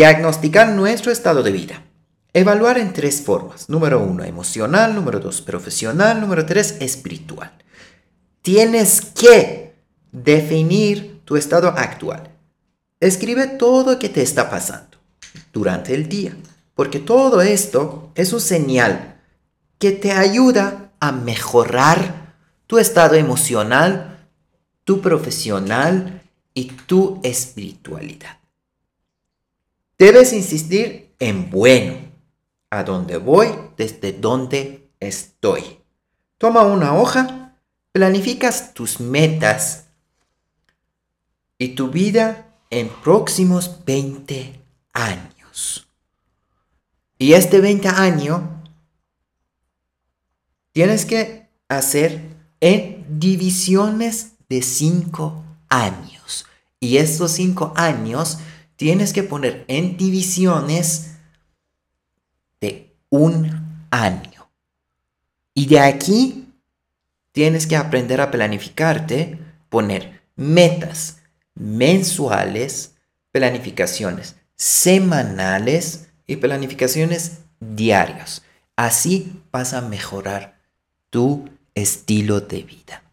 Diagnosticar nuestro estado de vida. Evaluar en tres formas. Número uno, emocional. Número dos, profesional. Número tres, espiritual. Tienes que definir tu estado actual. Escribe todo lo que te está pasando durante el día, porque todo esto es un señal que te ayuda a mejorar tu estado emocional, tu profesional y tu espiritualidad. Debes insistir en bueno, a dónde voy, desde dónde estoy. Toma una hoja, planificas tus metas y tu vida en próximos 20 años. Y este 20 años tienes que hacer en divisiones de 5 años. Y estos 5 años tienes que poner en divisiones de un año. Y de aquí tienes que aprender a planificarte, poner metas mensuales, planificaciones semanales y planificaciones diarias. Así vas a mejorar tu estilo de vida.